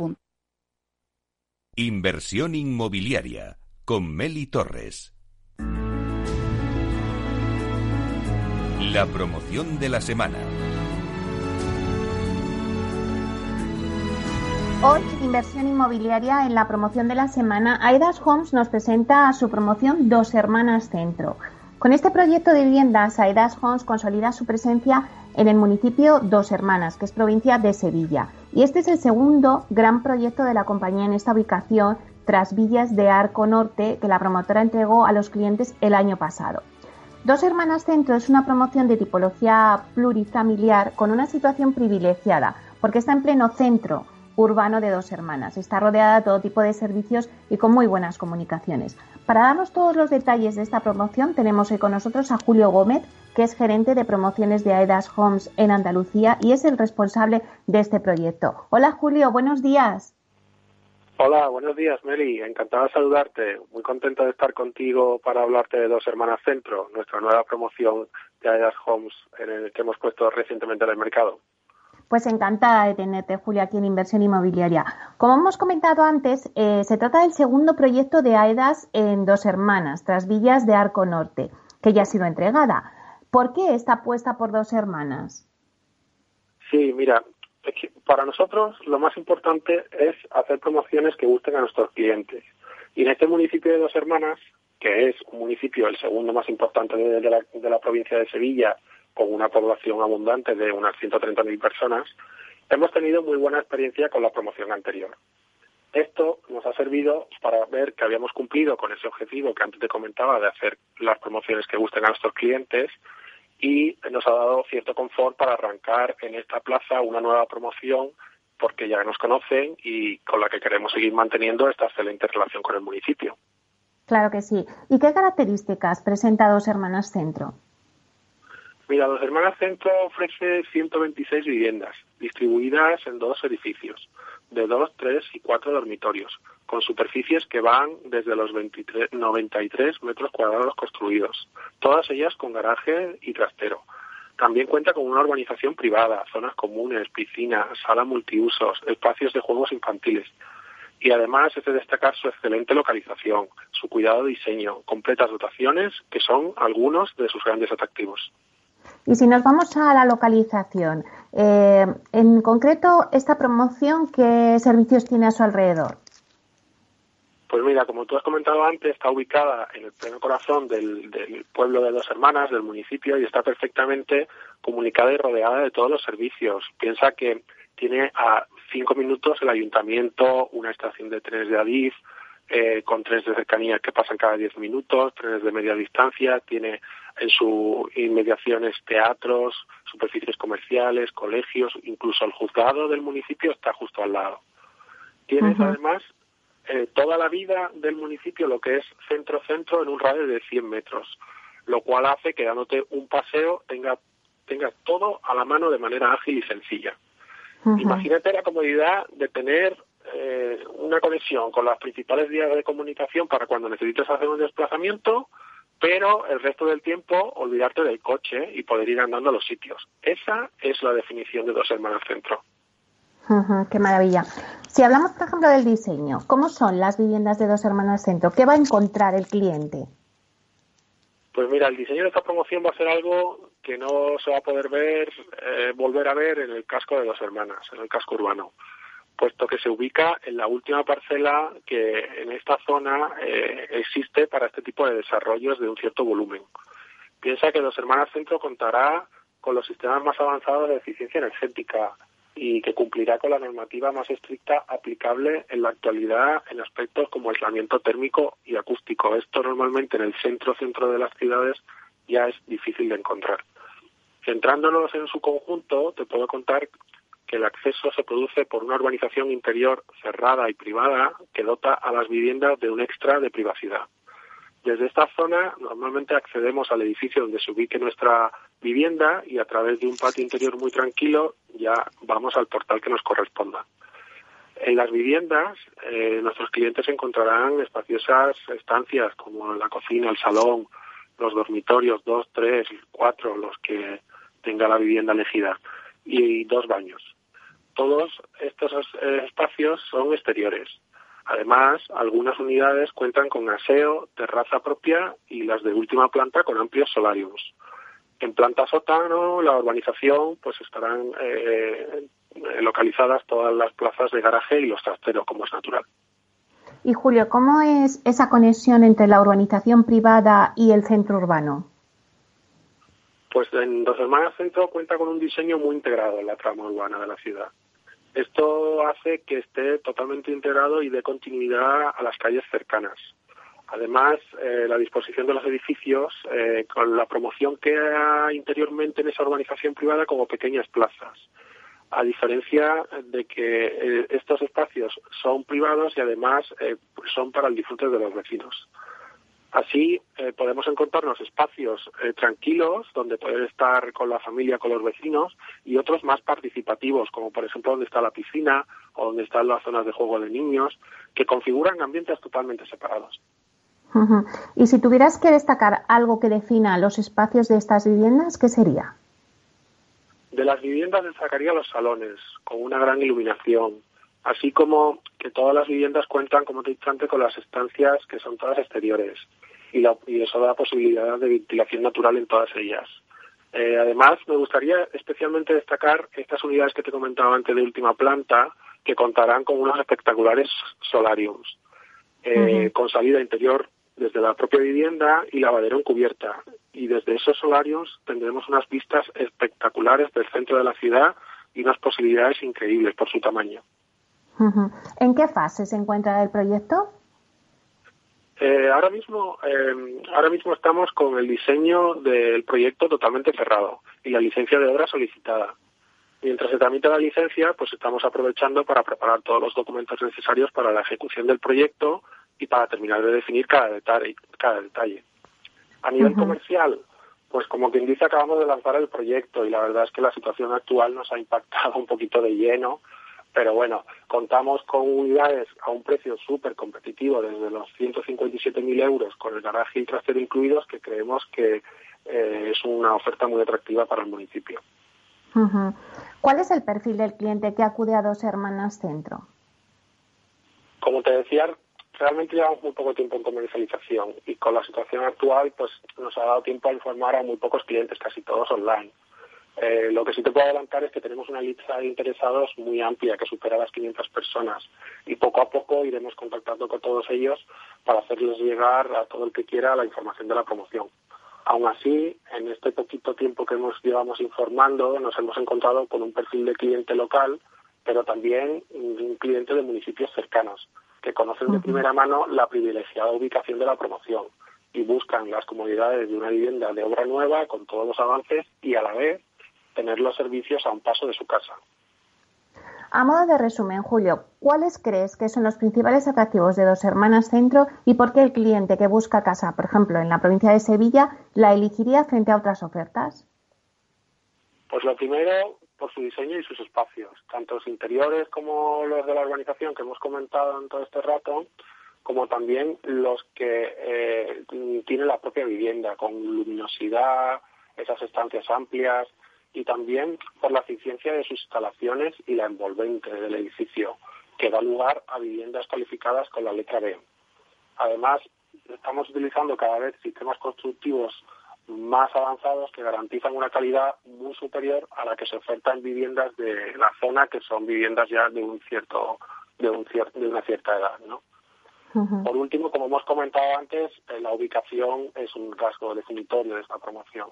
punto. Inversión inmobiliaria con Meli Torres. La promoción de la semana. Hoy, inversión inmobiliaria en la promoción de la semana, Aidas Homes nos presenta a su promoción Dos Hermanas Centro. Con este proyecto de viviendas, Aidas Homes consolida su presencia en el municipio Dos Hermanas, que es provincia de Sevilla. Y este es el segundo gran proyecto de la compañía en esta ubicación, tras Villas de Arco Norte, que la promotora entregó a los clientes el año pasado. Dos Hermanas Centro es una promoción de tipología plurifamiliar con una situación privilegiada, porque está en pleno centro urbano de Dos Hermanas. Está rodeada de todo tipo de servicios y con muy buenas comunicaciones. Para darnos todos los detalles de esta promoción, tenemos hoy con nosotros a Julio Gómez, que es gerente de promociones de Aedas Homes en Andalucía y es el responsable de este proyecto. Hola Julio, buenos días. Hola, buenos días, Meli. Encantada de saludarte. Muy contenta de estar contigo para hablarte de Dos Hermanas Centro, nuestra nueva promoción de Aedas Homes en el que hemos puesto recientemente en el mercado. Pues encantada de tenerte, Julia, aquí en Inversión Inmobiliaria. Como hemos comentado antes, eh, se trata del segundo proyecto de AEDAS en Dos Hermanas, tras Villas de Arco Norte, que ya ha sido entregada. ¿Por qué está apuesta por Dos Hermanas? Sí, mira, para nosotros lo más importante es hacer promociones que gusten a nuestros clientes. Y en este municipio de Dos Hermanas, que es un municipio el segundo más importante de, la, de la provincia de Sevilla con una población abundante de unas 130.000 personas, hemos tenido muy buena experiencia con la promoción anterior. Esto nos ha servido para ver que habíamos cumplido con ese objetivo que antes te comentaba de hacer las promociones que gusten a nuestros clientes y nos ha dado cierto confort para arrancar en esta plaza una nueva promoción porque ya nos conocen y con la que queremos seguir manteniendo esta excelente relación con el municipio. Claro que sí. ¿Y qué características presenta Dos Hermanas Centro? Mira, Dos Hermanas Centro ofrece 126 viviendas, distribuidas en dos edificios, de dos, tres y cuatro dormitorios, con superficies que van desde los 23, 93 metros cuadrados construidos, todas ellas con garaje y trastero. También cuenta con una urbanización privada, zonas comunes, piscina, sala multiusos, espacios de juegos infantiles. Y además es de destacar su excelente localización, su cuidado de diseño, completas dotaciones, que son algunos de sus grandes atractivos. Y si nos vamos a la localización, eh, en concreto, esta promoción, ¿qué servicios tiene a su alrededor? Pues mira, como tú has comentado antes, está ubicada en el pleno corazón del, del, pueblo de Dos Hermanas, del municipio, y está perfectamente comunicada y rodeada de todos los servicios. Piensa que tiene a cinco minutos el ayuntamiento, una estación de trenes de Adif, eh, con trenes de cercanía que pasan cada diez minutos, trenes de media distancia, tiene en su inmediaciones teatros, superficies comerciales, colegios, incluso el juzgado del municipio está justo al lado. Tienes además eh, toda la vida del municipio, lo que es centro-centro, en un radio de 100 metros, lo cual hace que dándote un paseo tenga, tengas todo a la mano de manera ágil y sencilla. Imagínate la comodidad de tener eh, una conexión con las principales vías de comunicación para cuando necesites hacer un desplazamiento, pero el resto del tiempo olvidarte del coche y poder ir andando a los sitios. Esa es la definición de dos hermanas centro. Qué maravilla. Si hablamos, por ejemplo, del diseño, ¿cómo son las viviendas de dos hermanas centro? ¿Qué va a encontrar el cliente? Pues mira, el diseño de esta promoción va a ser algo que no se va a poder ver, eh, volver a ver en el casco de dos hermanas, en el casco urbano puesto que se ubica en la última parcela que en esta zona eh, existe para este tipo de desarrollos de un cierto volumen. Piensa que Dos Hermanas Centro contará con los sistemas más avanzados de eficiencia energética y que cumplirá con la normativa más estricta aplicable en la actualidad en aspectos como aislamiento térmico y acústico. Esto normalmente en el centro-centro de las ciudades ya es difícil de encontrar. Centrándonos en su conjunto, te puedo contar que el acceso se produce por una urbanización interior cerrada y privada que dota a las viviendas de un extra de privacidad. Desde esta zona normalmente accedemos al edificio donde se ubique nuestra vivienda y a través de un patio interior muy tranquilo ya vamos al portal que nos corresponda. En las viviendas eh, nuestros clientes encontrarán espaciosas estancias como la cocina, el salón, los dormitorios, dos, tres, cuatro, los que tenga la vivienda elegida, y dos baños todos estos eh, espacios son exteriores. Además, algunas unidades cuentan con aseo, terraza propia y las de última planta con amplios solarios. En planta sótano, la urbanización, pues estarán eh, localizadas todas las plazas de garaje y los trasteros, como es natural. Y Julio, ¿cómo es esa conexión entre la urbanización privada y el centro urbano? Pues en Dos Hermanas Centro cuenta con un diseño muy integrado en la trama urbana de la ciudad. Esto hace que esté totalmente integrado y dé continuidad a las calles cercanas. Además, eh, la disposición de los edificios, eh, con la promoción que hay interiormente en esa urbanización privada como pequeñas plazas, a diferencia de que eh, estos espacios son privados y además son para el disfrute de los vecinos. Así eh, podemos encontrarnos espacios eh, tranquilos donde poder estar con la familia, con los vecinos y otros más participativos, como por ejemplo donde está la piscina o donde están las zonas de juego de niños, que configuran ambientes totalmente separados. Y si tuvieras que destacar algo que defina los espacios de estas viviendas, ¿qué sería? De las viviendas destacaría los salones, con una gran iluminación, así como que todas las viviendas cuentan, como te he dicho antes, con las estancias que son todas exteriores y, eso da posibilidad de ventilación natural en todas ellas. Eh, además, me gustaría especialmente destacar estas unidades que te comentaba antes de última planta, que contarán con unos espectaculares solariums, eh, con salida interior desde la propia vivienda y lavadero en cubierta. Y desde esos solariums tendremos unas vistas espectaculares del centro de la ciudad y unas posibilidades increíbles por su tamaño. ¿En qué fase se encuentra el proyecto? Eh, ahora mismo, eh, ahora mismo estamos con el diseño del proyecto totalmente cerrado y la licencia de obra solicitada. Mientras se tramita la licencia, pues estamos aprovechando para preparar todos los documentos necesarios para la ejecución del proyecto y para terminar de definir cada detalle. Cada detalle. A nivel comercial, pues como quien dice, acabamos de lanzar el proyecto y la verdad es que la situación actual nos ha impactado un poquito de lleno pero bueno, contamos con unidades a un precio súper competitivo, desde los 157.000 euros con el garaje y trasero incluidos, que creemos que eh, es una oferta muy atractiva para el municipio. ¿Cuál es el perfil del cliente que acude a Dos Hermanas Centro? Como te decía, realmente llevamos muy poco tiempo en comercialización y con la situación actual pues nos ha dado tiempo a informar a muy pocos clientes, casi todos online. Eh, lo que sí te puedo adelantar es que tenemos una lista de interesados muy amplia que supera las 500 personas y poco a poco iremos contactando con todos ellos para hacerles llegar a todo el que quiera la información de la promoción. Aún así, en este poquito tiempo que hemos llevamos informando, nos hemos encontrado con un perfil de cliente local, pero también un cliente de municipios cercanos, que conocen de primera mano la privilegiada ubicación de la promoción y buscan las comodidades de una vivienda de obra nueva con todos los avances y a la vez tener los servicios a un paso de su casa. A modo de resumen, Julio, ¿cuáles crees que son los principales atractivos de Dos Hermanas Centro y por qué el cliente que busca casa, por ejemplo, en la provincia de Sevilla, la elegiría frente a otras ofertas? Pues lo primero, por su diseño y sus espacios, tanto los interiores como los de la urbanización que hemos comentado en todo este rato, como también los que eh, tiene la propia vivienda, con luminosidad, esas estancias amplias, y también por la eficiencia de sus instalaciones y la envolvente del edificio, que da lugar a viviendas calificadas con la letra B. Además, estamos utilizando cada vez sistemas constructivos más avanzados que garantizan una calidad muy superior a la que se oferta en viviendas de la zona, que son viviendas ya de un cierto de, un de una cierta edad, ¿no? Por último, como hemos comentado antes, eh, la ubicación es un rasgo definitorio de esta promoción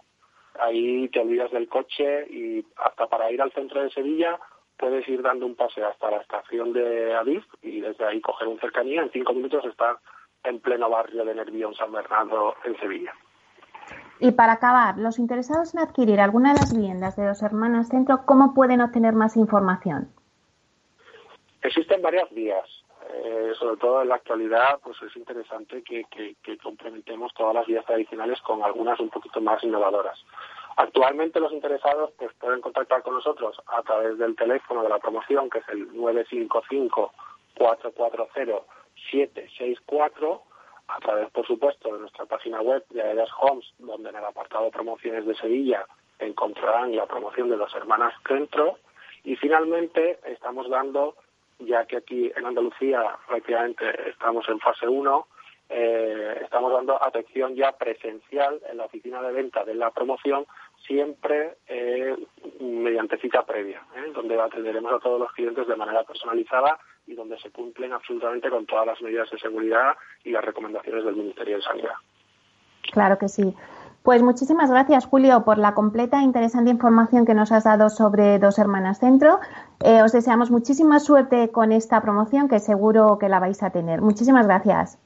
ahí te olvidas del coche y hasta para ir al centro de Sevilla puedes ir dando un paseo hasta la estación de Adif y desde ahí coger un cercanía. En cinco minutos estar en pleno barrio de Nervión San Bernardo en Sevilla. Y para acabar, los interesados en adquirir alguna de las viviendas de Dos Hermanas Centro, ¿cómo pueden obtener más información? Existen varias vías. Eh, sobre todo en la actualidad, pues es interesante que, complementemos todas las vías tradicionales con algunas un poquito más innovadoras. Actualmente los interesados pues pueden contactar con nosotros a través del teléfono de la promoción, que es el 955-440-764, a través, por supuesto, de nuestra página web de Aedas Homes, donde en el apartado promociones de Sevilla encontrarán la promoción de las hermanas Centro Y finalmente estamos dando, ya que aquí en Andalucía prácticamente estamos en fase 1, eh, estamos dando atención ya presencial en la oficina de venta de la promoción, siempre eh, mediante cita previa, ¿eh? donde atenderemos a todos los clientes de manera personalizada y donde se cumplen absolutamente con todas las medidas de seguridad y las recomendaciones del Ministerio de Sanidad. Claro que sí. Pues muchísimas gracias, Julio, por la completa e interesante información que nos has dado sobre Dos Hermanas Centro. Eh, os deseamos muchísima suerte con esta promoción, que seguro que la vais a tener. Muchísimas gracias.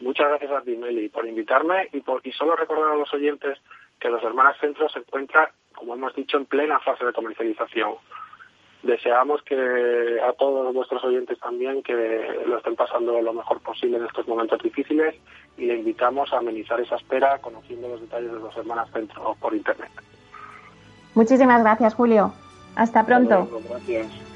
Muchas gracias a ti, Meli, por invitarme y, por, y solo recordar a los oyentes que Dos Hermanas Centro se encuentra, como hemos dicho, en plena fase de comercialización deseamos que a todos nuestros oyentes también que lo estén pasando lo mejor posible en estos momentos difíciles y le invitamos a amenizar esa espera conociendo los detalles de los Hermanas Centro por Internet. Muchísimas gracias, Julio. Hasta pronto. gracias.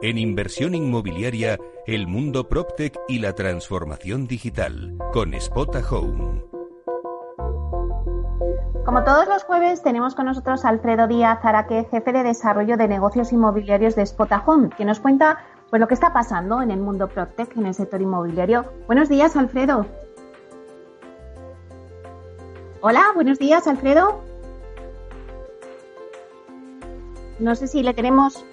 En inversión inmobiliaria, el mundo PropTech y la transformación digital, con Spota Home. Como todos los jueves, tenemos con nosotros a Alfredo Díaz Araque, jefe de desarrollo de negocios inmobiliarios de Spota Home, que nos cuenta pues, lo que está pasando en el mundo PropTech, en el sector inmobiliario. Buenos días, Alfredo. Hola, buenos días, Alfredo. No sé si le tenemos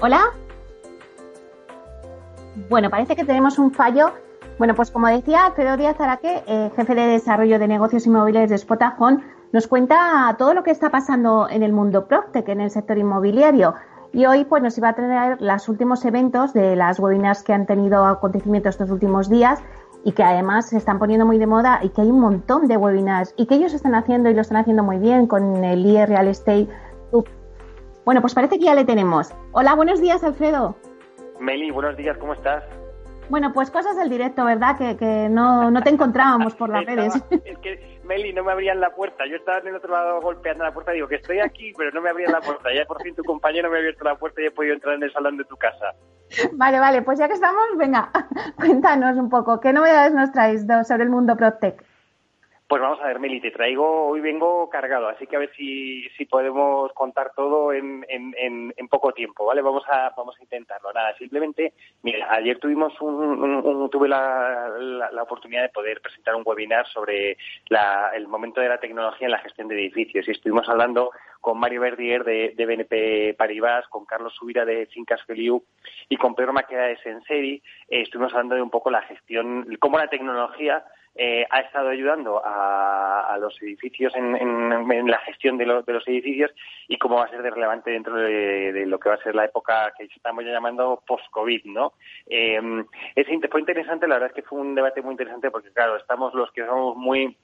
¿Hola? Bueno, parece que tenemos un fallo. Bueno, pues como decía Alfredo Díaz Araque, eh, jefe de desarrollo de negocios inmobiliarios de Spotahome, nos cuenta todo lo que está pasando en el mundo PropTech, en el sector inmobiliario. Y hoy pues nos iba a traer los últimos eventos de las webinars que han tenido acontecimiento estos últimos días y que además se están poniendo muy de moda y que hay un montón de webinars y que ellos están haciendo y lo están haciendo muy bien con el IE Real Estate bueno, pues parece que ya le tenemos. Hola, buenos días, Alfredo. Meli, buenos días, ¿cómo estás? Bueno, pues cosas del directo, ¿verdad? Que, que no, no te encontrábamos por las redes. Es que, Meli, no me abrían la puerta. Yo estaba en el otro lado golpeando la puerta. Digo que estoy aquí, pero no me abrían la puerta. Ya por fin tu compañero me ha abierto la puerta y he podido entrar en el salón de tu casa. Vale, vale. Pues ya que estamos, venga, cuéntanos un poco. ¿Qué novedades nos traéis sobre el mundo PropTech? Pues vamos a ver, Meli, te traigo, hoy vengo cargado, así que a ver si, podemos contar todo en, poco tiempo, ¿vale? Vamos a, vamos a intentarlo. Nada, simplemente, mira, ayer tuvimos un, tuve la, la, oportunidad de poder presentar un webinar sobre la, el momento de la tecnología en la gestión de edificios y estuvimos hablando con Mario Verdier de, de BNP Paribas, con Carlos Subira de Fincas Feliu y con Pedro Maqueda de Senseri. Eh, estuvimos hablando de un poco la gestión, cómo la tecnología eh, ha estado ayudando a, los edificios en, la gestión de, los edificios y cómo va a ser de relevante dentro de, lo que va a ser la época que estamos ya llamando post-COVID, ¿no? Eh, es, fue interesante, la verdad es que fue un debate muy interesante porque, claro, estamos los que somos muy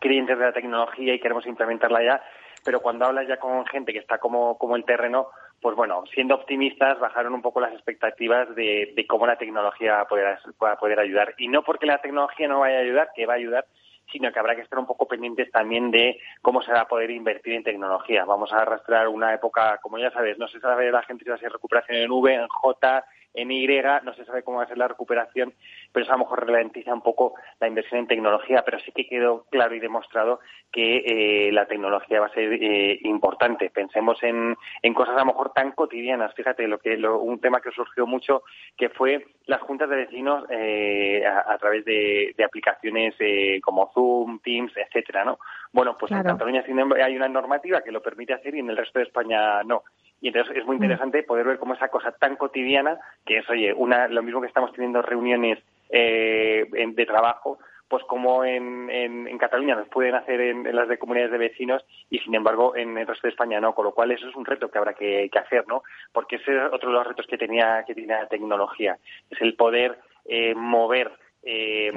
creyentes de la tecnología y queremos implementarla ya, pero cuando hablas ya con gente que está como, como el terreno, pues bueno, siendo optimistas, bajaron un poco las expectativas de, cómo la tecnología pueda, poder ayudar. Y no porque la tecnología no vaya a ayudar, que va a ayudar, sino que habrá que estar un poco pendientes también de cómo se va a poder invertir en tecnología. Vamos a arrastrar una época, como ya sabes, no se sabe la gente si va a ser recuperación en V, en J, en Y, no se sabe cómo va a ser la recuperación, pero eso a lo mejor ralentiza un poco la inversión en tecnología, pero sí que quedó claro y demostrado que eh, la tecnología va a ser eh, importante. Pensemos en, en, cosas a lo mejor tan cotidianas. Fíjate, lo que un tema que surgió mucho, que fue las juntas de vecinos eh, a, través de, aplicaciones como Zoom, Teams, etcétera, ¿no? Bueno, pues en Cataluña hay una normativa que lo permite hacer y en el resto de España no. Y entonces es muy mm. interesante poder ver cómo esa cosa tan cotidiana, que es, oye, una, lo mismo que estamos teniendo reuniones eh, de trabajo, pues como en, en, Cataluña nos pueden hacer en, las de comunidades de vecinos y sin embargo en el resto de España no, con lo cual eso es un reto que habrá que, hacer, ¿no? Porque ese es otro de los retos que tenía que tiene la tecnología, es el poder eh, mover eh,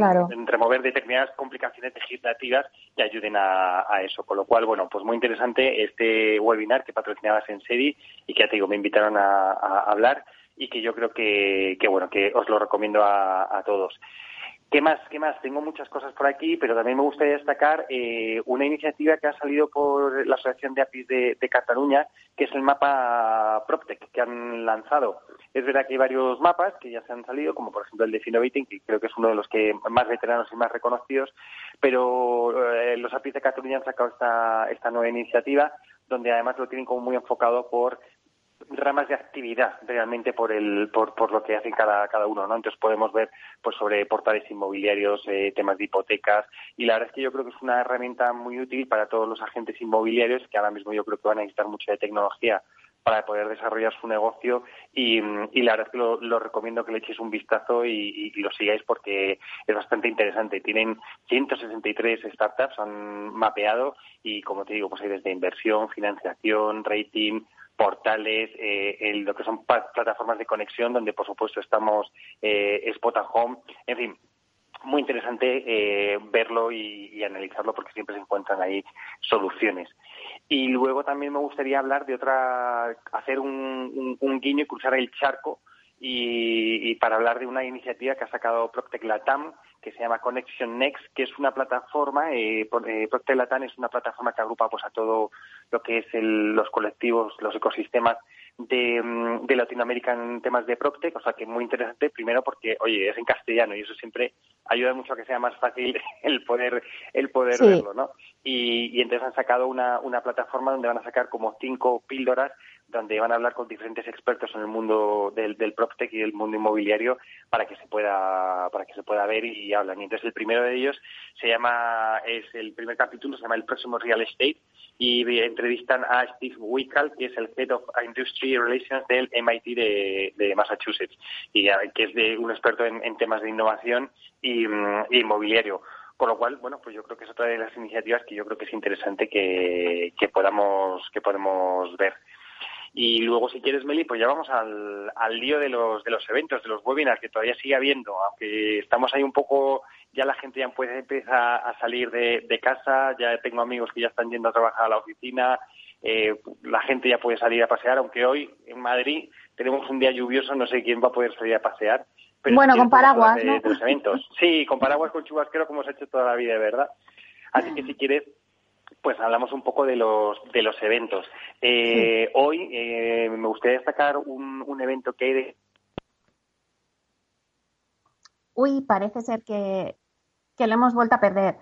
remover determinadas complicaciones legislativas que ayuden a, eso. Con lo cual, bueno, pues muy interesante este webinar que patrocinabas en SEDI y que ya te digo, me invitaron a, hablar y que yo creo que, que, bueno, que os lo recomiendo a todos. ¿Qué más? ¿Qué más? Tengo muchas cosas por aquí, pero también me gustaría destacar eh, una iniciativa que ha salido por la Asociación de APIs de, Cataluña, que es el mapa PropTech que han lanzado. Es verdad que hay varios mapas que ya se han salido, como por ejemplo el de Finovating, que creo que es uno de los que más veteranos y más reconocidos, pero eh, los APIs de Cataluña han sacado esta, esta nueva iniciativa, donde además lo tienen como muy enfocado por ramas de actividad realmente por el por, por lo que hacen cada, cada uno no entonces podemos ver pues sobre portales inmobiliarios eh, temas de hipotecas y la verdad es que yo creo que es una herramienta muy útil para todos los agentes inmobiliarios que ahora mismo yo creo que van a necesitar mucho de tecnología para poder desarrollar su negocio y, y la verdad es que lo, recomiendo que le echéis un vistazo y, y, lo sigáis porque es bastante interesante. Tienen 163 startups, han mapeado y como te digo, pues hay desde inversión, financiación, rating, portales, eh, lo que son plataformas de conexión, donde por supuesto estamos eh, Spot Home, en fin, muy interesante eh, verlo y, analizarlo porque siempre se encuentran ahí soluciones. Y luego también me gustaría hablar de otra, hacer un, un guiño y cruzar el charco y, para hablar de una iniciativa que ha sacado Proctec Latam, que se llama Connection Next, que es una plataforma, eh, eh Proctec Latam es una plataforma que agrupa pues a todo lo que es los colectivos, los ecosistemas de, mm, de, Latinoamérica en temas de Proctec, o sea que es muy interesante, primero porque, oye, es en castellano y eso siempre ayuda mucho a que sea más fácil el poder, el poder verlo, ¿no? Y, y entonces han sacado una, una plataforma donde van a sacar como cinco píldoras donde van a hablar con diferentes expertos en el mundo del, del PropTech y del mundo inmobiliario para que se pueda para que se pueda ver y hablan. Y entonces el primero de ellos se llama es el primer capítulo se llama el próximo real estate y entrevistan a Steve Wickal que es el head of industry relations del MIT de, Massachusetts y que es de un experto en, temas de innovación y, y inmobiliario. Con lo cual, bueno, pues yo creo que es otra de las iniciativas que yo creo que es interesante que, que podamos que podemos ver. Y luego, si quieres, Meli, pues ya vamos al, al lío de los, de los eventos, de los webinars, que todavía sigue habiendo, aunque estamos ahí un poco, ya la gente ya puede empezar a salir de, de casa, ya tengo amigos que ya están yendo a trabajar a la oficina, eh, la gente ya puede salir a pasear, aunque hoy en Madrid tenemos un día lluvioso, no sé quién va a poder salir a pasear. bueno, con paraguas, ¿no? los eventos. Sí, con paraguas, con chubasquero, como se ha hecho toda la vida, ¿verdad? Así que si quieres, pues hablamos un poco de los, de los eventos. Eh, hoy eh, me gustaría destacar un, un evento que hay de... Uy, parece ser que, que lo hemos vuelto a perder.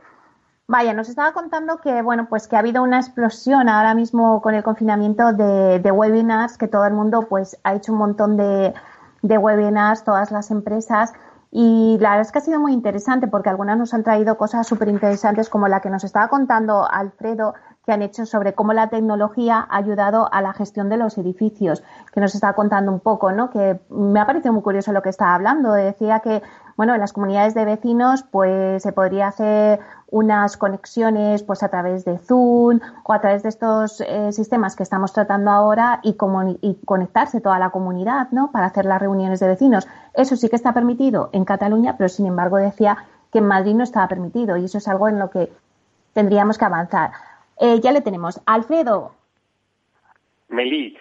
Vaya, nos estaba contando que, bueno, pues que ha habido una explosión ahora mismo con el confinamiento de, de webinars, que todo el mundo pues ha hecho un montón de, de webinars, todas las empresas, y la verdad es que ha sido muy interesante porque algunas nos han traído cosas súper interesantes como la que nos estaba contando Alfredo, que han hecho sobre cómo la tecnología ha ayudado a la gestión de los edificios, que nos estaba contando un poco, ¿no? Que me ha parecido muy curioso lo que estaba hablando. Decía que, bueno, en las comunidades de vecinos, pues se podría hacer unas conexiones pues a través de Zoom o a través de estos eh, sistemas que estamos tratando ahora y, y, conectarse toda la comunidad, ¿no? Para hacer las reuniones de vecinos. Eso sí que está permitido en Cataluña, pero sin embargo decía que en Madrid no estaba permitido y eso es algo en lo que tendríamos que avanzar. Eh, ya le tenemos. Alfredo. Meli,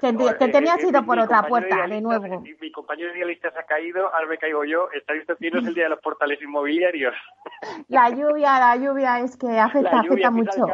que, te tenías ido por otra puerta, de nuevo. Mi, compañero idealista se ha caído, ahora me caigo yo. ¿Estáis viendo el día de los portales inmobiliarios? La lluvia, la lluvia es que afecta, afecta mucho.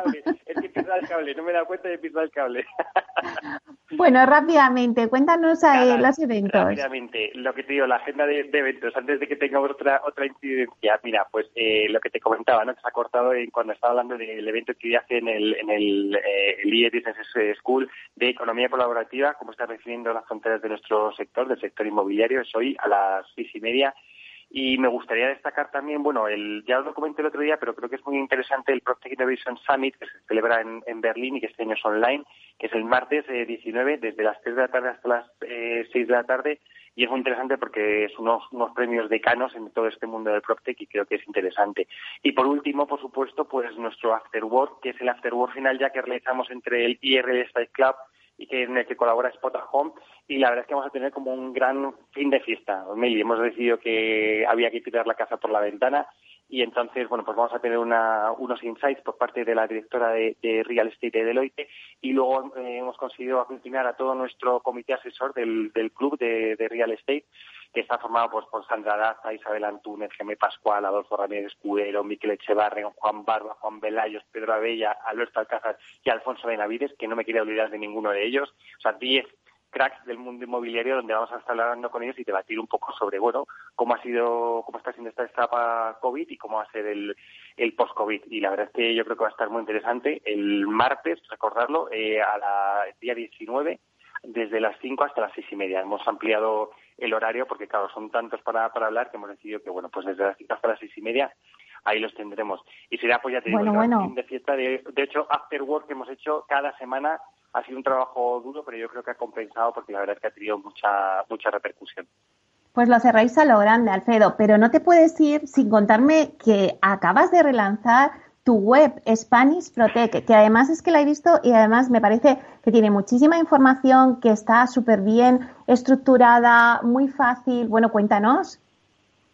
Es que pisa el cable, no me he dado cuenta de pisar el cable. Bueno, rápidamente, cuéntanos ahí los eventos. Rápidamente, lo que te digo, la agenda de, eventos, antes de que tengamos otra otra incidencia. Mira, pues eh, lo que te comentaba, ¿no? Que se ha cortado en, cuando estaba hablando del evento que hace en el, en el, eh, el Business School de Economía Colaborativa, cómo está recibiendo las fronteras de nuestro sector, del sector inmobiliario, es hoy a las seis y media y me gustaría destacar también, bueno, el, ya lo comenté el otro día, pero creo que es muy interesante el Project Innovation Summit que se celebra en, en Berlín y que este año es online, que es el martes 19, desde las 3 de la tarde hasta las eh, 6 de la tarde, y es muy interesante porque es unos, unos premios decanos en todo este mundo del PropTech y creo que es interesante. Y por último, por supuesto, pues nuestro Afterwork, que es el Afterwork final ya que realizamos entre el IRL Style Club y que en el que colabora Spot Home y la verdad es que vamos a tener como un gran fin de fiesta. Hemos decidido que había que tirar la casa por la ventana y entonces, bueno, pues vamos a tener unos insights por parte de la directora de, Real Estate de Deloitte y luego eh, hemos conseguido aglutinar a todo nuestro comité asesor del, club de, Real Estate que está formado pues, por Sandra Daza, Isabel Antúnez, Gemé Pascual, Adolfo Ramírez Escudero, Miquel Echevarren, Juan Barba, Juan Velayos, Pedro Abella, Alberto Alcázar y Alfonso Benavides, que no me quería olvidar de ninguno de ellos. O sea, diez cracks del mundo inmobiliario donde vamos a estar hablando con ellos y debatir un poco sobre, bueno, cómo ha sido, cómo está siendo esta etapa COVID y cómo va a ser el, el post-COVID. Y la verdad es que yo creo que va a estar muy interesante. El martes, recordarlo, eh, a la día 19, desde las 5 hasta las seis y media. Hemos ampliado el horario porque, claro, son tantos para, para hablar que hemos decidido que, bueno, pues desde las 5 hasta las seis y media ahí los tendremos. Y será, pues ya te digo, bueno, de fiesta. De, de hecho, After Work que hemos hecho cada semana ha sido un trabajo duro, pero yo creo que ha compensado porque la verdad es que ha tenido mucha, mucha repercusión. Pues lo cerráis a lo grande, Alfredo, pero no te puedes ir sin contarme que acabas de relanzar tu web Spanish Protect, que además es que la he visto y además me parece que tiene muchísima información, que está súper bien estructurada, muy fácil. Bueno, cuéntanos.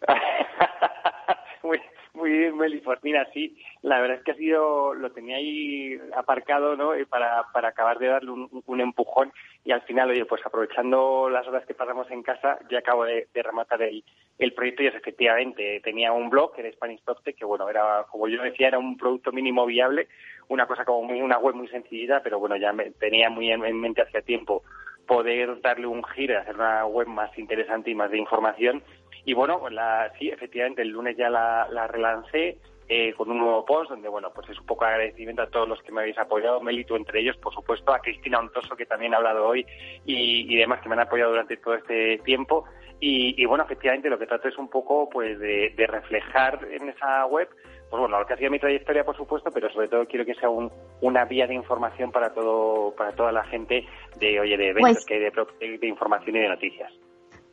bien, Meli. Pues mira, sí, la verdad es que ha sido, lo tenía ahí aparcado, ¿no? Para, para acabar de darle un, empujón y al final, oye, pues aprovechando las horas que pasamos en casa, ya acabo de, rematar el, el proyecto y es efectivamente, tenía un blog era Spanish Tech, que bueno, era, como yo decía, era un producto mínimo viable, una cosa como muy, una web muy sencillita, pero bueno, ya me, tenía muy en, en mente hace tiempo poder darle un giro, hacer una web más interesante y más de información y bueno, pues la, sí, efectivamente, el lunes ya la, la relancé eh, con un nuevo post donde, bueno, pues es un poco agradecimiento a todos los que me habéis apoyado, Melito entre ellos, por supuesto, a Cristina Ontoso, que también ha hablado hoy, y, y demás que me han apoyado durante todo este tiempo. Y, y, bueno, efectivamente lo que trato es un poco pues de, de, reflejar en esa web, pues bueno, lo que ha sido mi trayectoria, por supuesto, pero sobre todo quiero que sea un, una vía de información para todo para toda la gente de, oye, de eventos pues que hay de, de información y de noticias.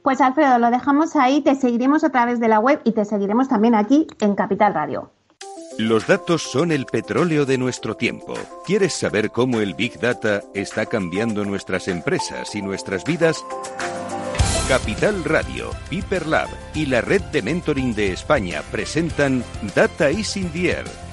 Pues Alfredo, lo dejamos ahí, te seguiremos a través de la web y te seguiremos también aquí en Capital Radio. Los datos son el petróleo de nuestro tiempo. ¿Quieres saber cómo el Big Data está cambiando nuestras empresas y nuestras vidas? Capital Radio, Piper Lab y la red de mentoring de España presentan Data is in the Air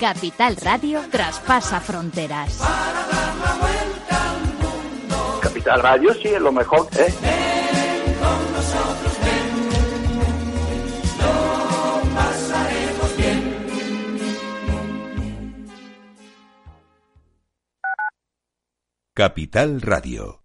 Capital Radio traspasa fronteras. Para dar la vuelta al mundo. Capital Radio sí es lo mejor, ¿eh? Ven con nosotros, ven. Lo pasaremos bien. Capital Radio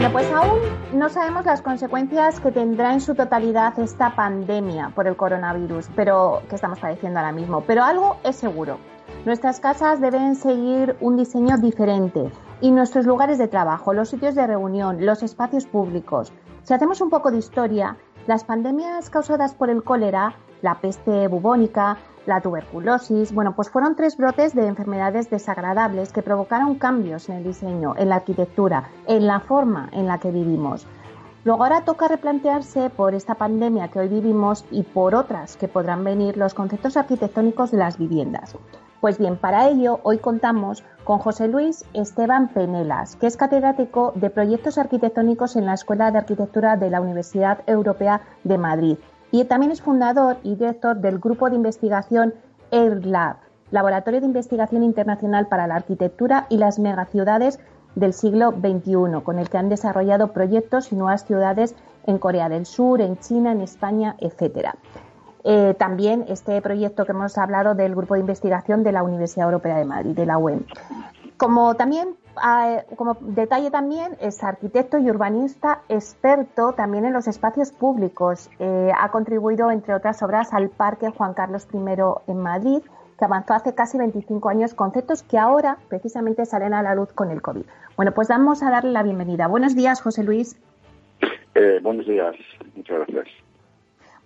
Bueno, pues aún no sabemos las consecuencias que tendrá en su totalidad esta pandemia por el coronavirus, pero que estamos padeciendo ahora mismo. Pero algo es seguro. Nuestras casas deben seguir un diseño diferente y nuestros lugares de trabajo, los sitios de reunión, los espacios públicos. Si hacemos un poco de historia, las pandemias causadas por el cólera, la peste bubónica, la tuberculosis, bueno, pues fueron tres brotes de enfermedades desagradables que provocaron cambios en el diseño, en la arquitectura, en la forma en la que vivimos. Luego ahora toca replantearse por esta pandemia que hoy vivimos y por otras que podrán venir los conceptos arquitectónicos de las viviendas. Pues bien, para ello hoy contamos con José Luis Esteban Penelas, que es catedrático de proyectos arquitectónicos en la Escuela de Arquitectura de la Universidad Europea de Madrid y también es fundador y director del grupo de investigación AirLab, Laboratorio de Investigación Internacional para la Arquitectura y las Megaciudades del siglo XXI, con el que han desarrollado proyectos y nuevas ciudades en Corea del Sur, en China, en España, etcétera. Eh, también este proyecto que hemos hablado del grupo de investigación de la Universidad Europea de Madrid, de la UEM. Como también como detalle también, es arquitecto y urbanista experto también en los espacios públicos. Eh, ha contribuido, entre otras obras, al Parque Juan Carlos I en Madrid, que avanzó hace casi 25 años, conceptos que ahora precisamente salen a la luz con el COVID. Bueno, pues vamos a darle la bienvenida. Buenos días, José Luis. Eh, buenos días, muchas gracias.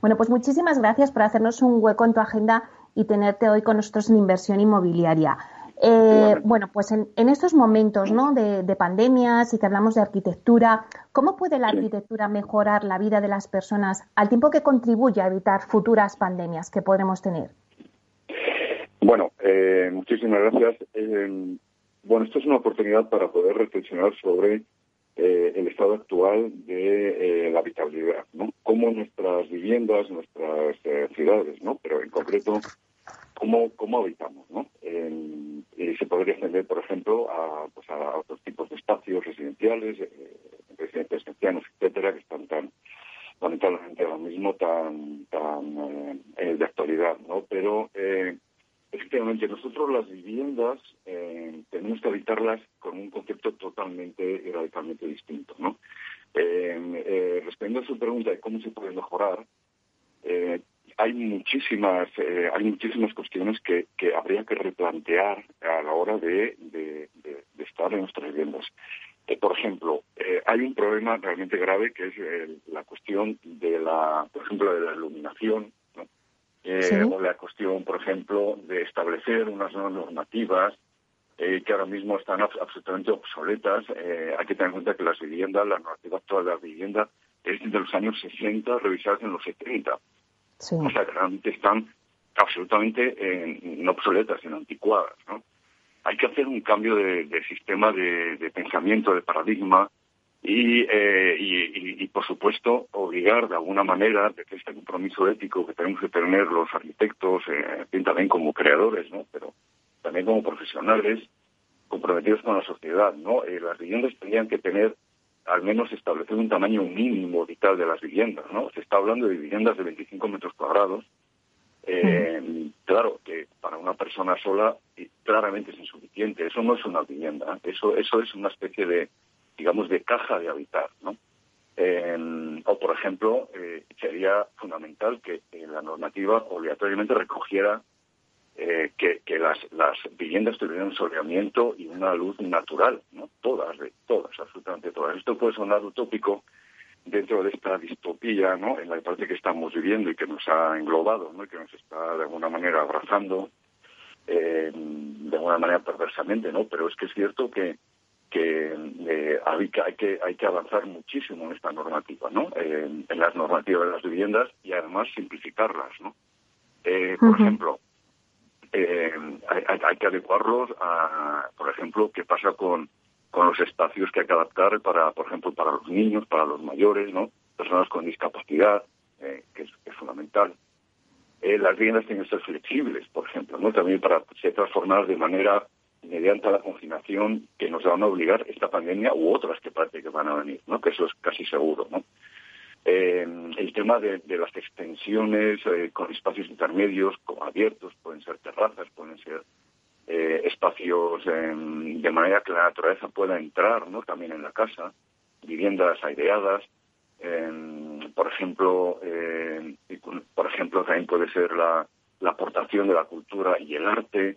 Bueno, pues muchísimas gracias por hacernos un hueco en tu agenda y tenerte hoy con nosotros en inversión inmobiliaria. Eh, bueno, pues en, estos momentos ¿no? de, pandemias y que hablamos de arquitectura, ¿cómo puede la arquitectura mejorar la vida de las personas al tiempo que contribuye a evitar futuras pandemias que podremos tener? Bueno, eh, muchísimas gracias. Eh, bueno, esto es una oportunidad para poder reflexionar sobre el estado actual de la habitabilidad, ¿no? Cómo nuestras viviendas, nuestras ciudades, ¿no? Pero en concreto cómo, cómo habitamos, ¿no? y se podría extender, por ejemplo, a, pues a otros tipos de espacios residenciales, eh, residenciales ancianos, etcétera, que están tan lamentablemente ahora mismo tan tan eh, de actualidad, ¿no? Pero eh, efectivamente nosotros las viviendas eh, tenemos que habitarlas con un concepto totalmente y radicalmente distinto, ¿no? Eh, respondiendo a su pregunta de cómo se puede mejorar, eh, hay muchísimas eh, hay muchísimas cuestiones que, que, habría que replantear a la hora de, de, estar en nuestras viviendas. Eh, por ejemplo, eh, hay un problema realmente grave que es la cuestión de la, por ejemplo, de la iluminación, o la cuestión, por ejemplo, de establecer unas normativas que ahora mismo están absolutamente obsoletas. hay que tener en cuenta que las viviendas, la normativa actual de la vivienda es de los años 60, revisadas en los 70. O sea, que realmente están absolutamente eh, no obsoletas, sino anticuadas. ¿no? Hay que hacer un cambio de, sistema de, pensamiento, de paradigma, eh, y, y, por supuesto, obligar de alguna manera de que este compromiso ético que tenemos que tener los arquitectos, eh, también como creadores, ¿no? pero también como profesionales comprometidos con la sociedad. ¿no? Eh, las viviendas tendrían que tener al menos establecer un tamaño mínimo vital de las viviendas, ¿no? Se está hablando de viviendas de 25 metros cuadrados. Eh, claro que para una persona sola claramente es insuficiente. Eso no es una vivienda. Eso eso es una especie de, digamos, de caja de habitar, ¿no? Eh, o, por ejemplo, eh, sería fundamental que la normativa obligatoriamente recogiera eh, que, que las, las viviendas tuvieran un soleamiento y una luz natural, ¿no? Todas, todas, absolutamente todas. Esto puede sonar utópico dentro de esta distopía, ¿no? En la parte que estamos viviendo y que nos ha englobado, ¿no? Y que nos está de alguna manera abrazando. Eh, de alguna manera perversamente, ¿no? Pero es que es cierto que que eh, hay que hay que hay avanzar muchísimo en esta normativa, ¿no? en las normativas de las viviendas y además simplificarlas, ¿no? Eh, por ejemplo, eh, hay, que adecuarlos a, por ejemplo, qué pasa con, con los espacios que hay que adaptar para, por ejemplo, para los niños, para los mayores, ¿no? Personas con discapacidad, eh, que, es, fundamental. las viviendas tienen que ser flexibles, por ejemplo, ¿no? También para ser transformadas de manera mediante la confinación que nos van a obligar esta pandemia u otras que parece que van a venir, ¿no? Que eso es casi seguro, ¿no? Eh, el tema de, las extensiones eh, con espacios intermedios como abiertos, pueden ser terrazas, pueden ser eh, espacios de manera que la naturaleza pueda entrar ¿no? también en la casa, viviendas aireadas, por ejemplo, por ejemplo también puede ser la, la, aportación de la cultura y el arte,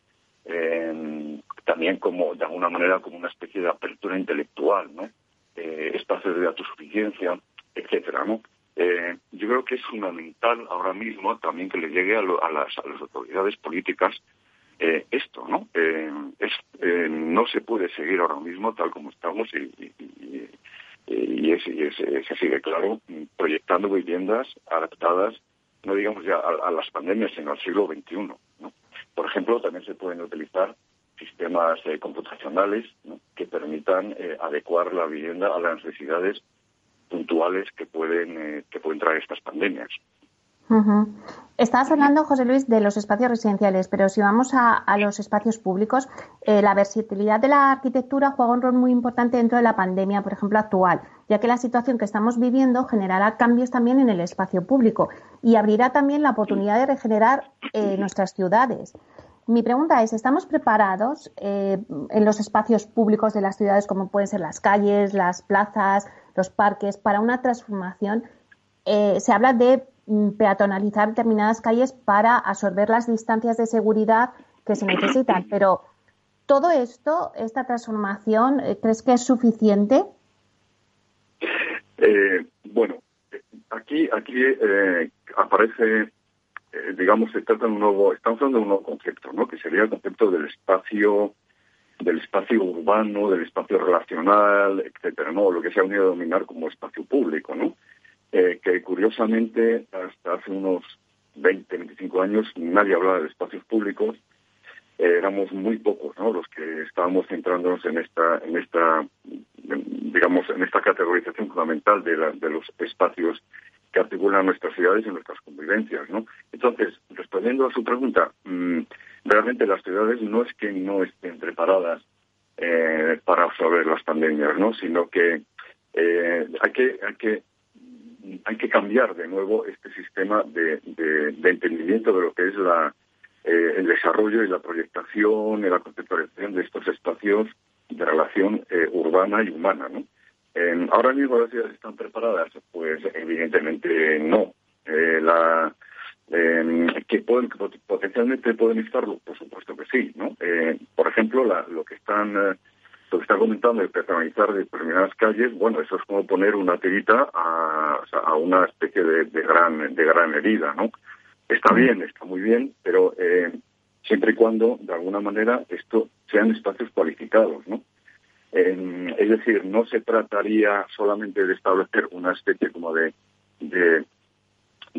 también como de alguna manera como una especie de apertura intelectual, ¿no? espacios de autosuficiencia etcétera, ¿no? Eh, yo creo que es fundamental ahora mismo también que le llegue a, las, autoridades políticas eh, esto, ¿no? Eh, es, no se puede seguir ahora mismo tal como estamos y, y, y, es, se sigue claro proyectando viviendas adaptadas, no digamos ya a, las pandemias, sino al siglo XXI. Por ejemplo, también se pueden utilizar sistemas computacionales que permitan adecuar la vivienda a las necesidades puntuales que pueden, eh, que pueden traer estas pandemias. Estabas hablando, José Luis, de los espacios residenciales, pero si vamos a, los espacios públicos, eh, la versatilidad de la arquitectura juega un rol muy importante dentro de la pandemia, por ejemplo, actual, ya que la situación que estamos viviendo generará cambios también en el espacio público y abrirá también la oportunidad de regenerar eh, nuestras ciudades. Mi pregunta es, ¿estamos preparados en los espacios públicos de las ciudades, como pueden ser las calles, las plazas, los parques, para una transformación. Eh, se habla de peatonalizar determinadas calles para absorber las distancias de seguridad que se necesitan, pero todo esto, esta transformación, eh, ¿crees que es suficiente? Eh, bueno, aquí aquí aparece, digamos, se trata de un nuevo, estamos hablando de un nuevo concepto, ¿no? Que sería el concepto del espacio del espacio urbano, del espacio relacional, etcétera, ¿no? Lo que se ha unido a dominar como espacio público, ¿no? Eh, que curiosamente hasta hace unos 20, 25 años nadie hablaba de espacios públicos, eh, éramos muy pocos, ¿no? Los que estábamos centrándonos en esta, en esta, digamos, en esta categorización fundamental de, de los espacios que articulan nuestras ciudades y nuestras convivencias, ¿no? Entonces, respondiendo a su pregunta, mm, realmente las ciudades no es que no estén preparadas eh, para absorber las pandemias, ¿no? Sino que eh, hay que hay que hay que cambiar de nuevo este sistema de, entendimiento de lo que es la eh, el desarrollo y la proyectación y la conceptualización de estos espacios de relación urbana y humana, ¿no? ahora mismo las ciudades están preparadas, pues evidentemente no. la eh, que pueden potencialmente pueden estarlo, por supuesto que sí, ¿no? Eh, por ejemplo, lo que están eh, lo que está comentando de personalizar determinadas calles, bueno, eso es como poner una tirita a, a una especie de, gran de gran herida, ¿no? Está bien, está muy bien, pero eh, siempre y cuando, de alguna manera, esto sean espacios cualificados, ¿no? es decir, no se trataría solamente de establecer una especie como de, de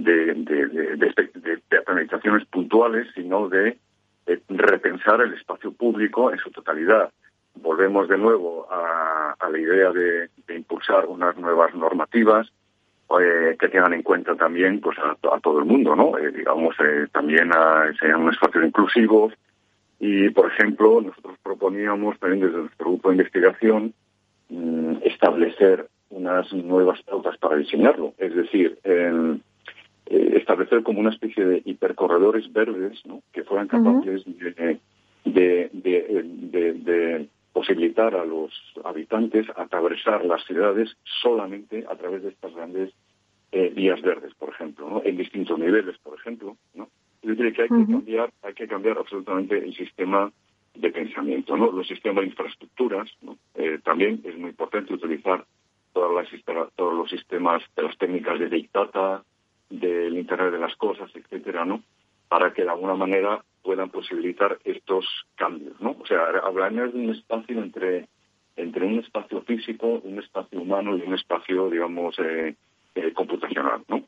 de, de, de, puntuales, sino de, repensar el espacio público en su totalidad. Volvemos de nuevo a, la idea de, impulsar unas nuevas normativas eh, que tengan en cuenta también pues a, todo el mundo, ¿no? Eh, digamos, eh, también a, sean un espacio inclusivo. Y, por ejemplo, nosotros proponíamos también desde nuestro grupo de investigación mm, establecer unas nuevas pautas para diseñarlo. Es decir, establecer como una especie de hipercorredores verdes ¿no? que fueran capaces de, de, de, posibilitar a los habitantes atravesar las ciudades solamente a través de estas grandes eh, vías verdes, por ejemplo, ¿no? en distintos niveles, por ejemplo. ¿no? Es decir, que hay que cambiar, hay que cambiar absolutamente el sistema de pensamiento, ¿no? Los sistemas de infraestructuras, ¿no? Eh, también es muy importante utilizar todas las, todos los sistemas de las técnicas de Big Data, del Internet de las Cosas, etcétera, ¿no? Para que de alguna manera puedan posibilitar estos cambios, ¿no? O sea, hablar de un espacio entre entre un espacio físico, un espacio humano y un espacio, digamos, eh, eh, computacional, ¿no?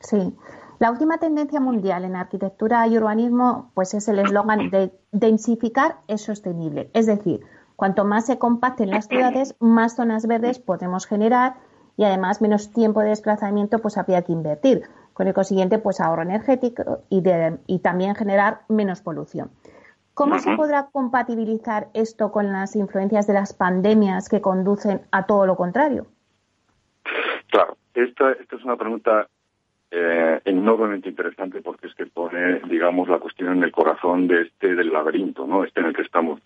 Sí. La última tendencia mundial en arquitectura y urbanismo, pues es el eslogan de densificar es sostenible. Es decir, cuanto más se compacten las ciudades, más zonas verdes podemos generar y además menos tiempo de desplazamiento pues habría que invertir. Con el consiguiente pues ahorro energético y, y también generar menos polución. ¿Cómo se podrá compatibilizar esto con las influencias de las pandemias que conducen a todo lo contrario? Claro, esta, esta es una pregunta eh, enormemente interesante porque es que pone, digamos, la cuestión en el corazón de este del laberinto, ¿no? Este en el que estamos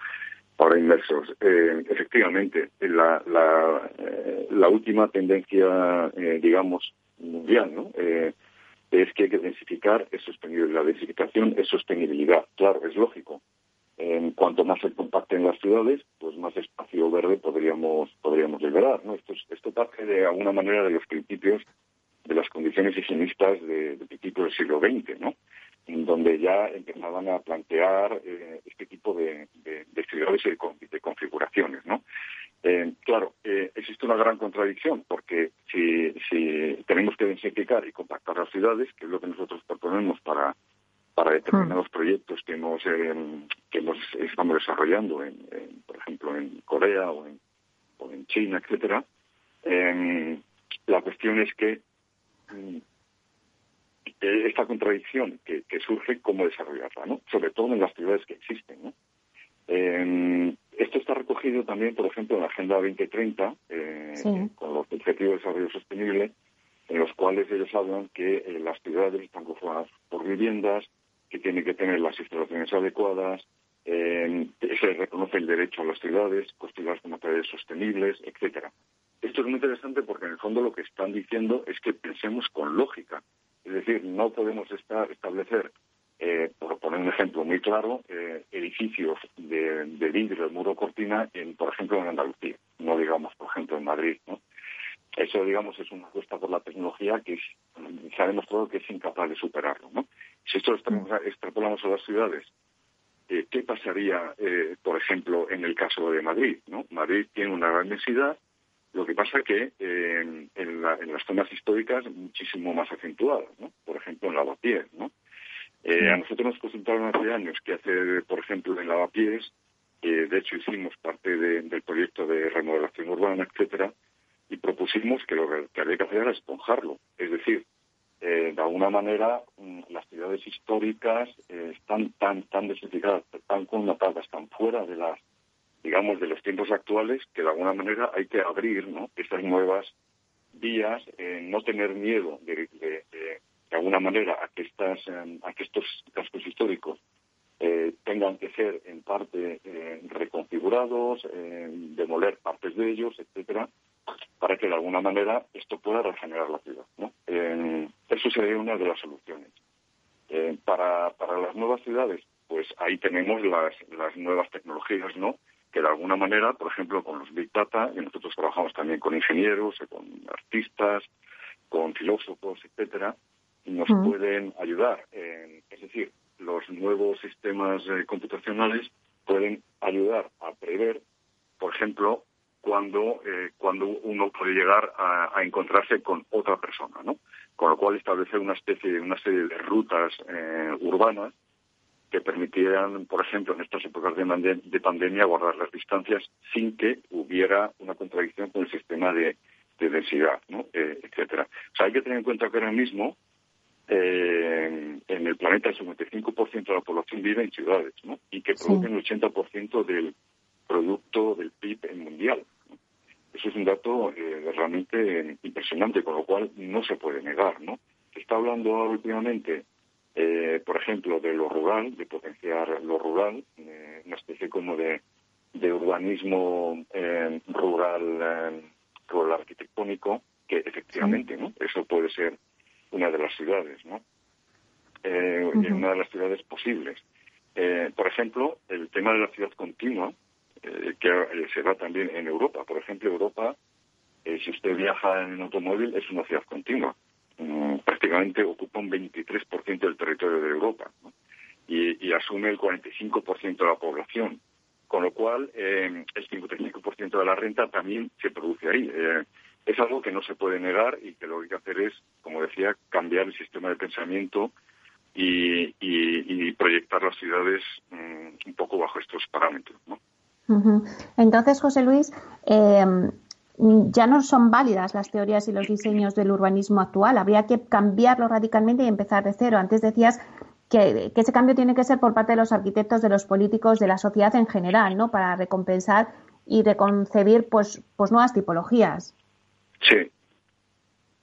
ahora inmersos. Eh, efectivamente, la, la, eh, la, última tendencia, eh, digamos, mundial, ¿no? Es que hay que densificar es sostenible. La densificación es sostenibilidad. Claro, es lógico. En cuanto más se compacten las ciudades, pues más espacio verde podríamos podríamos liberar. ¿no? Esto, esto parte de alguna manera de los principios de las condiciones higienistas de, de principio del siglo XX, ¿no? En donde ya empezaban a plantear eh, este tipo de, de, ciudades y de, configuraciones, ¿no? Eh, claro, eh, existe una gran contradicción porque si, si tenemos que densificar y compactar las ciudades, que es lo que nosotros proponemos para para determinados proyectos que hemos que hemos estamos desarrollando en, por ejemplo en Corea o en, o en China etcétera em, la cuestión es que esta contradicción que, surge cómo desarrollarla no sobre todo en las ciudades que existen no em, esto está recogido también por ejemplo en la agenda 2030 eh, con los objetivos de desarrollo sostenible en los cuales ellos hablan que eh, las ciudades están conformadas por viviendas, que tiene que tener las instalaciones adecuadas, eh, se reconoce el derecho a las ciudades, construidas con materiales sostenibles, etcétera. Esto es muy interesante porque en el fondo lo que están diciendo es que pensemos con lógica. Es decir, no podemos estar, establecer, eh, por poner un ejemplo muy claro, eh, edificios de, de, vidrio, de muro cortina, en, por ejemplo, en Andalucía, no digamos, por ejemplo, en Madrid. ¿no? Eso, digamos, es una apuesta por la tecnología que se ha demostrado que es incapaz de superarlo. ¿no? Si esto lo extrapolamos a las ciudades, eh, ¿qué pasaría, eh, por ejemplo, en el caso de Madrid? ¿no? Madrid tiene una gran densidad, lo que pasa que eh, en, las zonas históricas muchísimo más acentuadas, ¿no? por ejemplo, en Lavapiés. ¿no? a nosotros nos consultaron hace años que hace, por ejemplo, en Lavapiés, de hecho hicimos parte del proyecto de remodelación urbana, etcétera, y propusimos que lo que había que hacer era esponjarlo, es decir, eh, de alguna manera mm, las ciudades históricas eh, están tan tan desintegradas, tan connotadas, tan fuera de las digamos de los tiempos actuales que de alguna manera hay que abrir ¿no? estas nuevas vías, eh, no tener miedo de, de, de, alguna manera a que estas a que estos cascos históricos tengan que ser en parte reconfigurados, demoler partes de ellos, etcétera, para que de alguna manera esto pueda regenerar la ciudad. ¿no? eso sería una de las soluciones. Eh, para, para las nuevas ciudades, pues ahí tenemos las, las nuevas tecnologías, ¿no? Que de alguna manera, por ejemplo, con los Big Data, y nosotros trabajamos también con ingenieros, con artistas, con filósofos, etcétera, nos pueden ayudar. es decir, los nuevos sistemas eh, computacionales pueden ayudar a prever, por ejemplo, cuando, eh, cuando uno puede llegar a, encontrarse con otra persona, ¿no? Con lo cual establecer una especie, una serie de rutas eh, urbanas permitieran, por ejemplo, en estas épocas de, de, pandemia, guardar las distancias sin que hubiera una contradicción con el sistema de, densidad, ¿no? Eh, etcétera. O sea, hay que tener en cuenta que ahora mismo en el planeta el 55% de la población vive en ciudades, ¿no? Y que producen el 80% del producto del PIB mundial. Eso es un dato eh, realmente impresionante, con lo cual no se puede negar, ¿no? Se está hablando últimamente, eh, por ejemplo, de lo rural, de lo rural, eh, una especie como de, de urbanismo rural, rural arquitectónico, que efectivamente, ¿no? Eso puede ser una de las ciudades, ¿no? Una de las ciudades posibles. por ejemplo, el tema de la ciudad continua, eh, que eh, se da también en Europa. Por ejemplo, Europa, eh, si usted viaja en automóvil, es una ciudad continua. Mm, prácticamente ocupa un 23% del territorio de Europa. Asume el 45% de la población, con lo cual eh, el 55% de la renta también se produce ahí. Eh, es algo que no se puede negar y que lo que hay que hacer es, como decía, cambiar el sistema de pensamiento y, proyectar las ciudades mm, un poco bajo estos parámetros. Entonces, José Luis, eh, ya no son válidas las teorías y los diseños del urbanismo actual. Habría que cambiarlo radicalmente y empezar de cero. Antes decías que, ese cambio tiene que ser por parte de los arquitectos, de los políticos, de la sociedad en general, ¿no? Para recompensar y reconcebir pues, pues nuevas tipologías. Sí,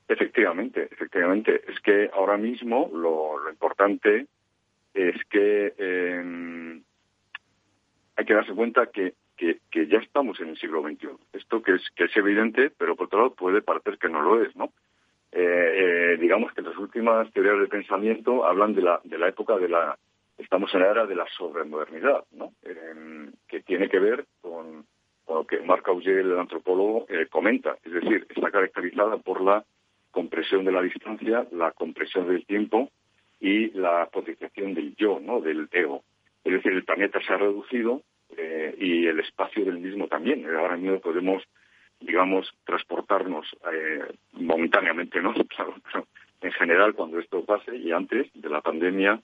efectivamente, efectivamente. Es que ahora mismo lo, importante es que eh, hay que darse cuenta que que, ya estamos en el siglo XXI. Esto que es, que es evidente, pero por otro lado puede parecer que no lo es, ¿no? Eh, eh, digamos que las últimas teorías de pensamiento hablan de la, de la época de la... Estamos en la era de la sobremodernidad, ¿no? que tiene que ver con, lo que Marc Augé, el antropólogo, eh, comenta. Es decir, está caracterizada por la compresión de la distancia, la compresión del tiempo y la potenciación del yo, ¿no? Del ego. Es decir, el planeta se ha reducido eh, y el espacio del mismo también. Ahora mismo podemos, digamos, transportarnos eh, momentáneamente, ¿no? Claro, pero en general, cuando esto pase y antes de la pandemia,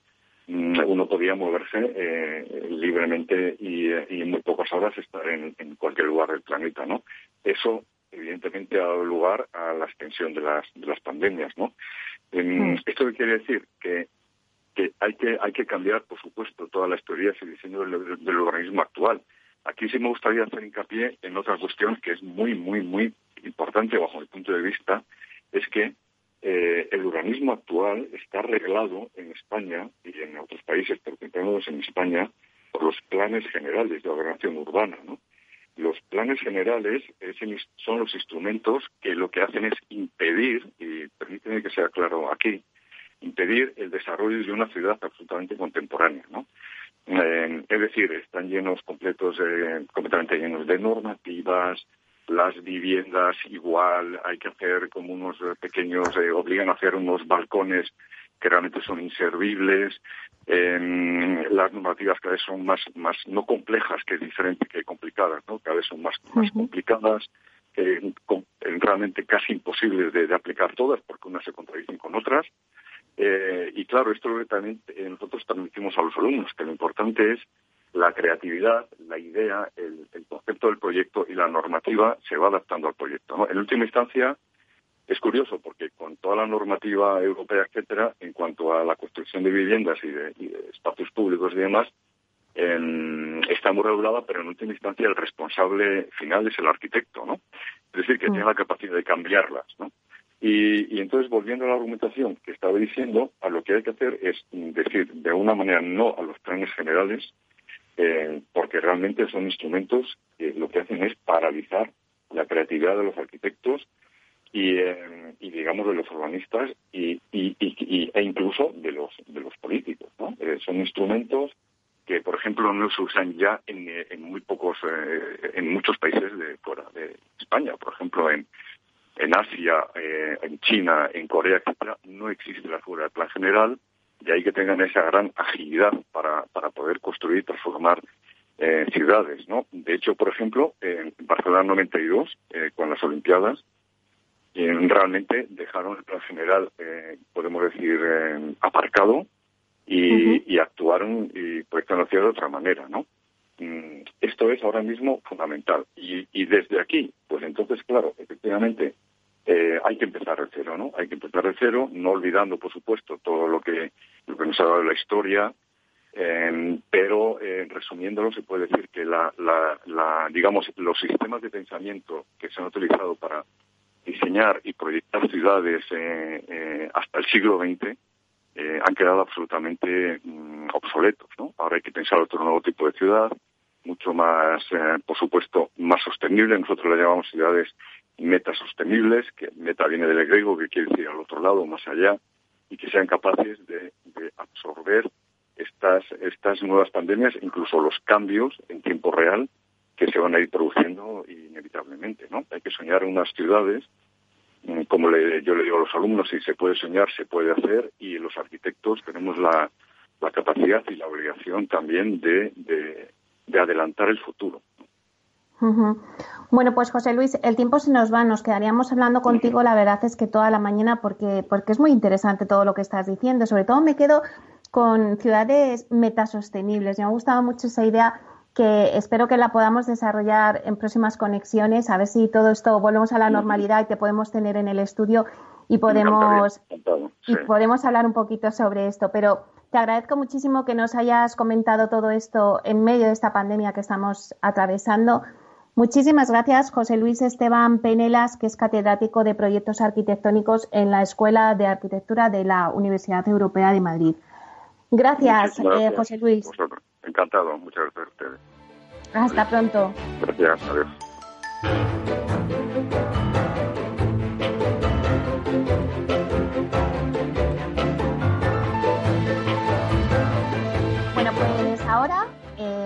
mm, uno podía moverse eh, libremente y, en muy pocas horas estar en, cualquier lugar del planeta, ¿no? Eso evidentemente ha dado lugar a la extensión de las, de las pandemias, ¿no? Mm. ¿Esto quiere decir? Que hay que hay que cambiar, por supuesto, todas las teorías y diseño del, organismo actual. Aquí sí me gustaría hacer hincapié en otra cuestión que es muy, muy, muy importante bajo mi punto de vista, es que eh, el urbanismo actual está arreglado en España y en otros países, pero centrándonos en España, por los planes generales de ordenación urbana. ¿no? Los planes generales son los instrumentos que lo que hacen es impedir, y permíteme que sea claro aquí, impedir el desarrollo de una ciudad absolutamente contemporánea, ¿no? Eh, es decir, están llenos completos, eh, completamente llenos de normativas, las viviendas igual, hay que hacer como unos pequeños, eh, obligan a hacer unos balcones que realmente son inservibles, las normativas cada vez son más, más no complejas que diferentes que complicadas, ¿no? Cada vez son más, más complicadas, realmente casi imposibles de, de aplicar todas porque unas se contradicen con otras. Eh, y claro, esto también eh, nosotros transmitimos a los alumnos, que lo importante es la creatividad, la idea, el, concepto del proyecto y la normativa se va adaptando al proyecto. En última instancia, es curioso porque con toda la normativa europea, etcétera, en cuanto a la construcción de viviendas y de, espacios públicos y demás, está muy regulada, pero en última instancia el responsable final es el arquitecto, ¿no? Es decir, que mm. tiene la capacidad de cambiarlas, ¿no? Y, entonces, volviendo a la argumentación que estaba diciendo, a lo que hay que hacer es decir de una manera no a los planes generales, eh, porque realmente son instrumentos que lo que hacen es paralizar la creatividad de los arquitectos y, eh, digamos de los urbanistas y, e incluso de los de los políticos ¿no? Eh, son instrumentos que por ejemplo no se usan ya en, en muy pocos en muchos países de fuera de España por ejemplo en en Asia, eh, en China, en Corea, etcétera, no existe la figura del plan general, y hay que tengan esa gran agilidad para, para poder construir y transformar eh, ciudades, ¿no? De hecho, por ejemplo, en Barcelona 92, eh, con las Olimpiadas, realmente dejaron el plan general, podemos decir, aparcado y, actuaron y proyectaron la ciudad de otra manera, ¿no? Mm, esto es ahora mismo fundamental. Y, y desde aquí, pues entonces, claro, efectivamente, eh, hay que empezar de cero, ¿no? Hay que empezar de cero, no olvidando, por supuesto, todo lo que, nos ha dado la historia, eh, pero eh, resumiéndolo se puede decir que la, la, digamos, los sistemas de pensamiento que se han utilizado para diseñar y proyectar ciudades hasta el siglo XX han quedado absolutamente mm, obsoletos, ¿no? Ahora hay que pensar otro nuevo tipo de ciudad, mucho más, por supuesto, más sostenible. Nosotros le llamamos ciudades metas sostenibles, que meta viene del griego, que quiere decir al otro lado, más allá, y que sean capaces de, absorber estas, estas nuevas pandemias, incluso los cambios en tiempo real que se van a ir produciendo inevitablemente, ¿no? Hay que soñar unas ciudades, mm, como le, yo le digo a los alumnos, si se puede soñar, se puede hacer, y los arquitectos tenemos la, la capacidad y la obligación también de, de, adelantar el futuro. Bueno, pues José Luis, el tiempo se nos va, nos quedaríamos hablando contigo, la verdad es que toda la mañana, porque, porque es muy interesante todo lo que estás diciendo. Sobre todo me quedo con ciudades metasostenibles. Me ha gustado mucho esa idea que espero que la podamos desarrollar en próximas conexiones, a ver si todo esto volvemos a la normalidad y te podemos tener en el estudio y podemos, y podemos hablar un poquito sobre esto. Pero te agradezco muchísimo que nos hayas comentado todo esto en medio de esta pandemia que estamos atravesando. Muchísimas gracias, José Luis Esteban Penelas, que es catedrático de proyectos arquitectónicos en la Escuela de Arquitectura de la Universidad Europea de Madrid. Gracias, eh, José Luis. Encantado, muchas gracias a ustedes. Hasta pronto. Gracias, adiós.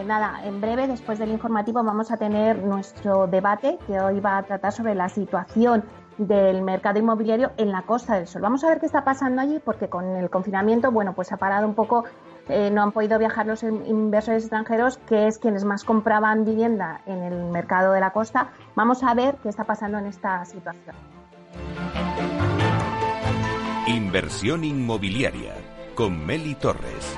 Nada, en breve, después del informativo, vamos a tener nuestro debate que hoy va a tratar sobre la situación del mercado inmobiliario en la Costa del Sol. Vamos a ver qué está pasando allí porque con el confinamiento, bueno, pues ha parado un poco, eh, no han podido viajar los inversores extranjeros, que es quienes más compraban vivienda en el mercado de la costa. Vamos a ver qué está pasando en esta situación. Inversión inmobiliaria con Meli Torres.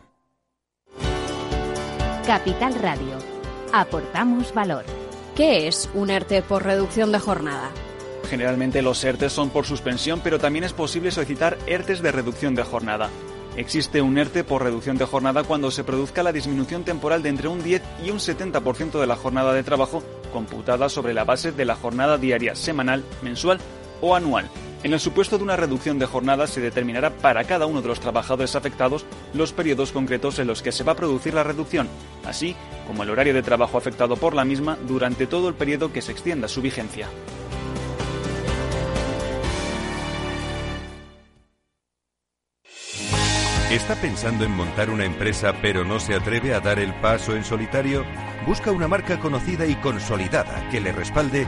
Capital Radio. Aportamos valor. ¿Qué es un ERTE por reducción de jornada? Generalmente los ERTES son por suspensión, pero también es posible solicitar ERTES de reducción de jornada. Existe un ERTE por reducción de jornada cuando se produzca la disminución temporal de entre un 10 y un 70% de la jornada de trabajo computada sobre la base de la jornada diaria, semanal, mensual o anual. En el supuesto de una reducción de jornada se determinará para cada uno de los trabajadores afectados los periodos concretos en los que se va a producir la reducción, así como el horario de trabajo afectado por la misma durante todo el periodo que se extienda su vigencia. ¿Está pensando en montar una empresa pero no se atreve a dar el paso en solitario? Busca una marca conocida y consolidada que le respalde.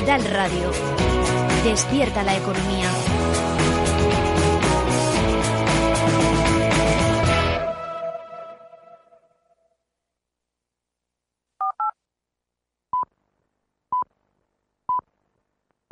Capital Radio. Despierta la economía.